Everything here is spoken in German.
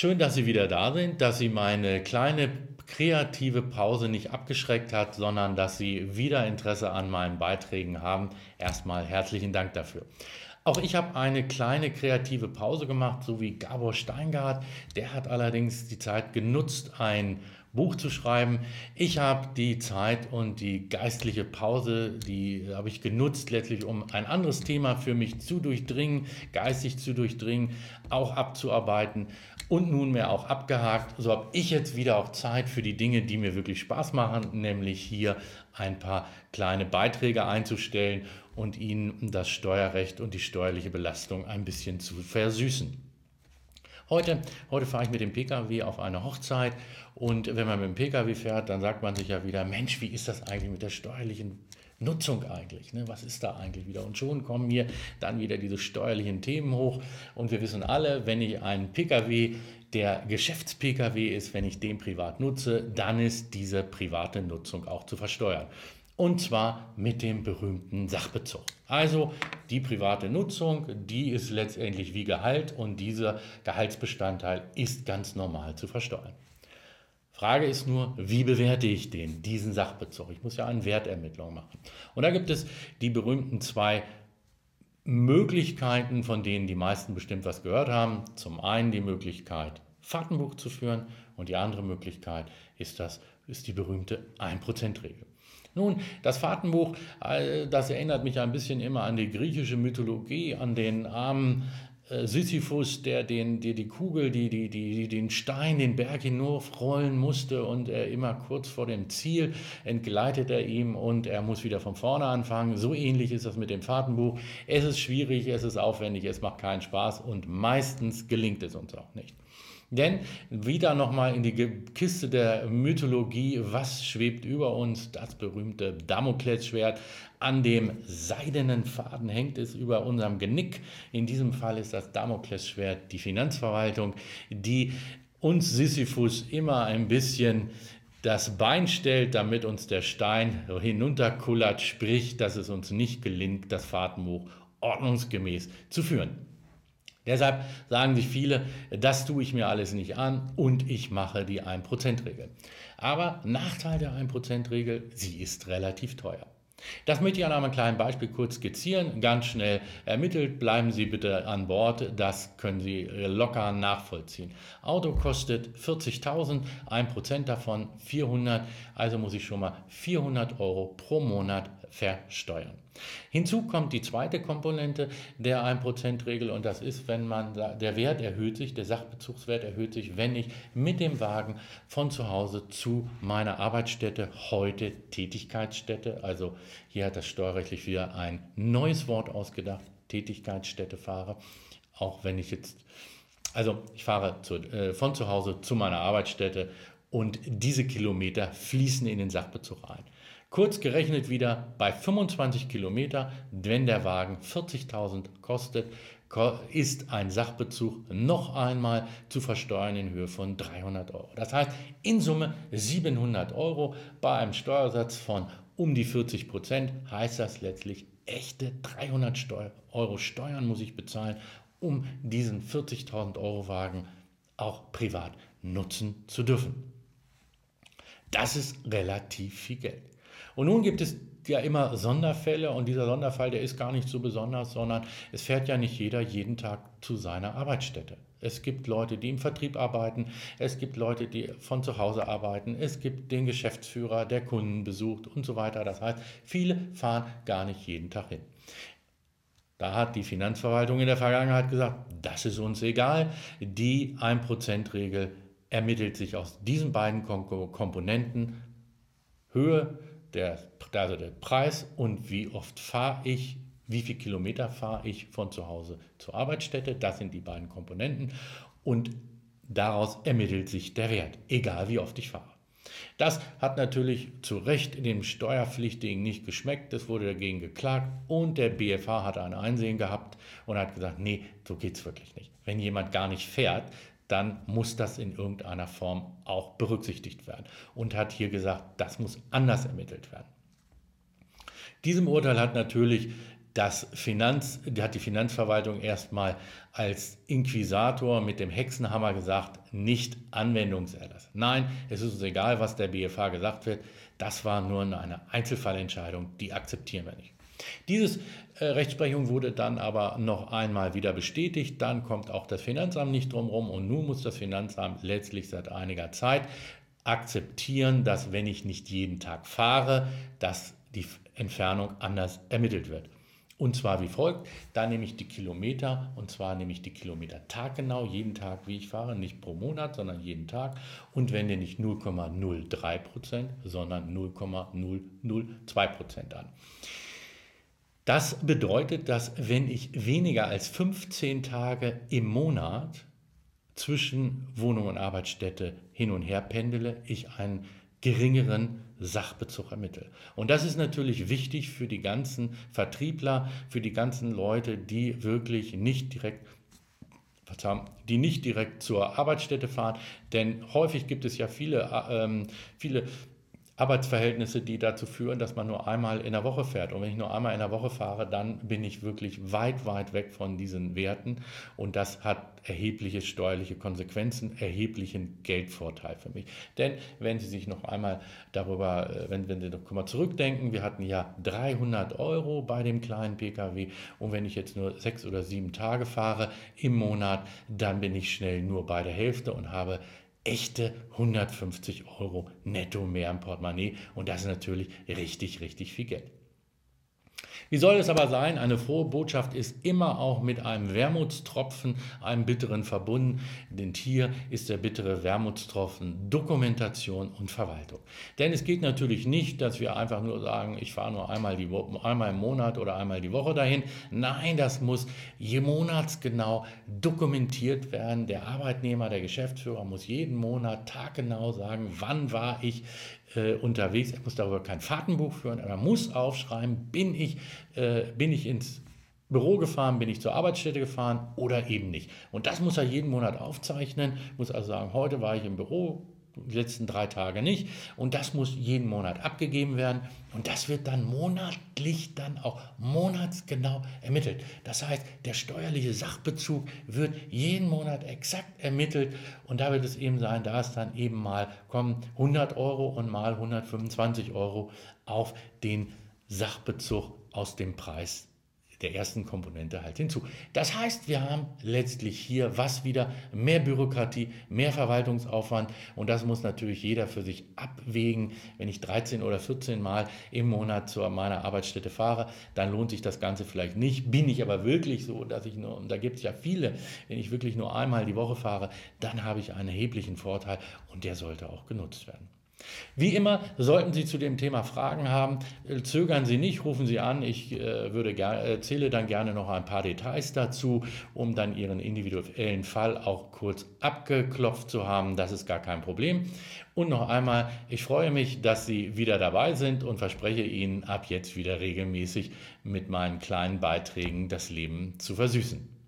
Schön, dass Sie wieder da sind, dass Sie meine kleine kreative Pause nicht abgeschreckt hat, sondern dass Sie wieder Interesse an meinen Beiträgen haben. Erstmal herzlichen Dank dafür. Auch ich habe eine kleine kreative Pause gemacht, so wie Gabor Steingart. Der hat allerdings die Zeit genutzt, ein Buch zu schreiben. Ich habe die Zeit und die geistliche Pause, die habe ich genutzt, letztlich um ein anderes Thema für mich zu durchdringen, geistig zu durchdringen, auch abzuarbeiten und nunmehr auch abgehakt. So habe ich jetzt wieder auch Zeit für die Dinge, die mir wirklich Spaß machen, nämlich hier ein paar kleine Beiträge einzustellen und Ihnen das Steuerrecht und die steuerliche Belastung ein bisschen zu versüßen. Heute, heute fahre ich mit dem Pkw auf eine Hochzeit und wenn man mit dem Pkw fährt, dann sagt man sich ja wieder, Mensch, wie ist das eigentlich mit der steuerlichen Nutzung eigentlich? Ne? Was ist da eigentlich wieder? Und schon kommen hier dann wieder diese steuerlichen Themen hoch und wir wissen alle, wenn ich einen Pkw der Geschäfts-Pkw ist, wenn ich den privat nutze, dann ist diese private Nutzung auch zu versteuern. Und zwar mit dem berühmten Sachbezug. Also die private Nutzung, die ist letztendlich wie Gehalt und dieser Gehaltsbestandteil ist ganz normal zu versteuern. Frage ist nur, wie bewerte ich den, diesen Sachbezug? Ich muss ja eine Wertermittlung machen. Und da gibt es die berühmten zwei Möglichkeiten, von denen die meisten bestimmt was gehört haben. Zum einen die Möglichkeit, Fahrtenbuch zu führen und die andere Möglichkeit ist, das, ist die berühmte 1%-Regel. Nun, das Fahrtenbuch, äh, das erinnert mich ein bisschen immer an die griechische Mythologie, an den armen äh, Sisyphus, der, den, der die Kugel, die, die, die, den Stein, den Berg hinaufrollen musste und er immer kurz vor dem Ziel entgleitet er ihm und er muss wieder von vorne anfangen. So ähnlich ist das mit dem Fahrtenbuch. Es ist schwierig, es ist aufwendig, es macht keinen Spaß und meistens gelingt es uns auch nicht. Denn wieder nochmal in die Kiste der Mythologie, was schwebt über uns? Das berühmte Damoklesschwert. An dem seidenen Faden hängt es über unserem Genick. In diesem Fall ist das Damoklesschwert die Finanzverwaltung, die uns Sisyphus immer ein bisschen das Bein stellt, damit uns der Stein hinunterkullert, sprich, dass es uns nicht gelingt, das Fahrtenbuch ordnungsgemäß zu führen. Deshalb sagen sich viele, das tue ich mir alles nicht an und ich mache die 1%-Regel. Aber Nachteil der 1%-Regel, sie ist relativ teuer. Das möchte ich an einem kleinen Beispiel kurz skizzieren, ganz schnell ermittelt. Bleiben Sie bitte an Bord, das können Sie locker nachvollziehen. Auto kostet 40.000, 1% davon 400, also muss ich schon mal 400 Euro pro Monat versteuern. Hinzu kommt die zweite Komponente der 1%-Regel und das ist, wenn man der Wert erhöht sich, der Sachbezugswert erhöht sich, wenn ich mit dem Wagen von zu Hause zu meiner Arbeitsstätte, heute Tätigkeitsstätte, also hier hat das steuerrechtlich wieder ein neues Wort ausgedacht, Tätigkeitsstätte fahre, auch wenn ich jetzt, also ich fahre zu, äh, von zu Hause zu meiner Arbeitsstätte und diese Kilometer fließen in den Sachbezug ein. Kurz gerechnet wieder bei 25 Kilometer, wenn der Wagen 40.000 kostet, ist ein Sachbezug noch einmal zu versteuern in Höhe von 300 Euro. Das heißt in Summe 700 Euro bei einem Steuersatz von um die 40 Prozent heißt das letztlich echte 300 Euro Steuern muss ich bezahlen, um diesen 40.000 Euro Wagen auch privat nutzen zu dürfen. Das ist relativ viel Geld. Und nun gibt es ja immer Sonderfälle und dieser Sonderfall, der ist gar nicht so besonders, sondern es fährt ja nicht jeder jeden Tag zu seiner Arbeitsstätte. Es gibt Leute, die im Vertrieb arbeiten, es gibt Leute, die von zu Hause arbeiten, es gibt den Geschäftsführer, der Kunden besucht und so weiter. Das heißt, viele fahren gar nicht jeden Tag hin. Da hat die Finanzverwaltung in der Vergangenheit gesagt, das ist uns egal. Die 1%-Regel ermittelt sich aus diesen beiden Komponenten Höhe der, also der Preis und wie oft fahre ich, wie viele Kilometer fahre ich von zu Hause zur Arbeitsstätte. Das sind die beiden Komponenten und daraus ermittelt sich der Wert, egal wie oft ich fahre. Das hat natürlich zu Recht dem Steuerpflichtigen nicht geschmeckt. Es wurde dagegen geklagt und der BFH hat ein Einsehen gehabt und hat gesagt, nee, so geht es wirklich nicht. Wenn jemand gar nicht fährt, dann muss das in irgendeiner Form auch berücksichtigt werden. Und hat hier gesagt, das muss anders ermittelt werden. Diesem Urteil hat natürlich das Finanz, hat die Finanzverwaltung erstmal als Inquisitor mit dem Hexenhammer gesagt, nicht Anwendungserlass. Nein, es ist uns egal, was der BFH gesagt wird. Das war nur eine Einzelfallentscheidung, die akzeptieren wir nicht. Diese äh, Rechtsprechung wurde dann aber noch einmal wieder bestätigt. Dann kommt auch das Finanzamt nicht drumherum und nun muss das Finanzamt letztlich seit einiger Zeit akzeptieren, dass wenn ich nicht jeden Tag fahre, dass die Entfernung anders ermittelt wird. Und zwar wie folgt, da nehme ich die Kilometer und zwar nehme ich die Kilometer taggenau, jeden Tag, wie ich fahre, nicht pro Monat, sondern jeden Tag und wende nicht 0,03 Prozent, sondern 0,002 Prozent an. Das bedeutet, dass wenn ich weniger als 15 Tage im Monat zwischen Wohnung und Arbeitsstätte hin und her pendele, ich einen geringeren Sachbezug ermittle. Und das ist natürlich wichtig für die ganzen Vertriebler, für die ganzen Leute, die wirklich nicht direkt die nicht direkt zur Arbeitsstätte fahren, denn häufig gibt es ja viele, ähm, viele Arbeitsverhältnisse, die dazu führen, dass man nur einmal in der Woche fährt. Und wenn ich nur einmal in der Woche fahre, dann bin ich wirklich weit, weit weg von diesen Werten. Und das hat erhebliche steuerliche Konsequenzen, erheblichen Geldvorteil für mich. Denn wenn Sie sich noch einmal darüber, äh, wenn, wenn Sie noch mal zurückdenken, wir hatten ja 300 Euro bei dem kleinen Pkw. Und wenn ich jetzt nur sechs oder sieben Tage fahre im Monat, dann bin ich schnell nur bei der Hälfte und habe echte 150 Euro netto mehr im Portemonnaie und das ist natürlich richtig, richtig viel Geld. Wie soll es aber sein? Eine frohe Botschaft ist immer auch mit einem Wermutstropfen, einem bitteren verbunden, denn hier ist der bittere Wermutstropfen Dokumentation und Verwaltung. Denn es geht natürlich nicht, dass wir einfach nur sagen, ich fahre nur einmal, die einmal im Monat oder einmal die Woche dahin. Nein, das muss je monatsgenau dokumentiert werden. Der Arbeitnehmer, der Geschäftsführer muss jeden Monat taggenau sagen, wann war ich äh, unterwegs. Er muss darüber kein Fahrtenbuch führen, aber er muss aufschreiben, bin ich, äh, bin ich ins Büro gefahren, bin ich zur Arbeitsstätte gefahren oder eben nicht. Und das muss er jeden Monat aufzeichnen, muss also sagen, heute war ich im Büro, letzten drei Tage nicht. Und das muss jeden Monat abgegeben werden. Und das wird dann monatlich dann auch monatsgenau ermittelt. Das heißt, der steuerliche Sachbezug wird jeden Monat exakt ermittelt. Und da wird es eben sein, da es dann eben mal kommen 100 Euro und mal 125 Euro auf den Sachbezug aus dem Preis der ersten Komponente halt hinzu. Das heißt, wir haben letztlich hier was wieder mehr Bürokratie, mehr Verwaltungsaufwand und das muss natürlich jeder für sich abwägen. Wenn ich 13 oder 14 Mal im Monat zu meiner Arbeitsstätte fahre, dann lohnt sich das Ganze vielleicht nicht. Bin ich aber wirklich so, dass ich nur, und da gibt es ja viele, wenn ich wirklich nur einmal die Woche fahre, dann habe ich einen erheblichen Vorteil und der sollte auch genutzt werden. Wie immer, sollten Sie zu dem Thema Fragen haben, äh, zögern Sie nicht, rufen Sie an. Ich äh, würde erzähle dann gerne noch ein paar Details dazu, um dann Ihren individuellen Fall auch kurz abgeklopft zu haben. Das ist gar kein Problem. Und noch einmal, ich freue mich, dass Sie wieder dabei sind und verspreche Ihnen ab jetzt wieder regelmäßig mit meinen kleinen Beiträgen das Leben zu versüßen.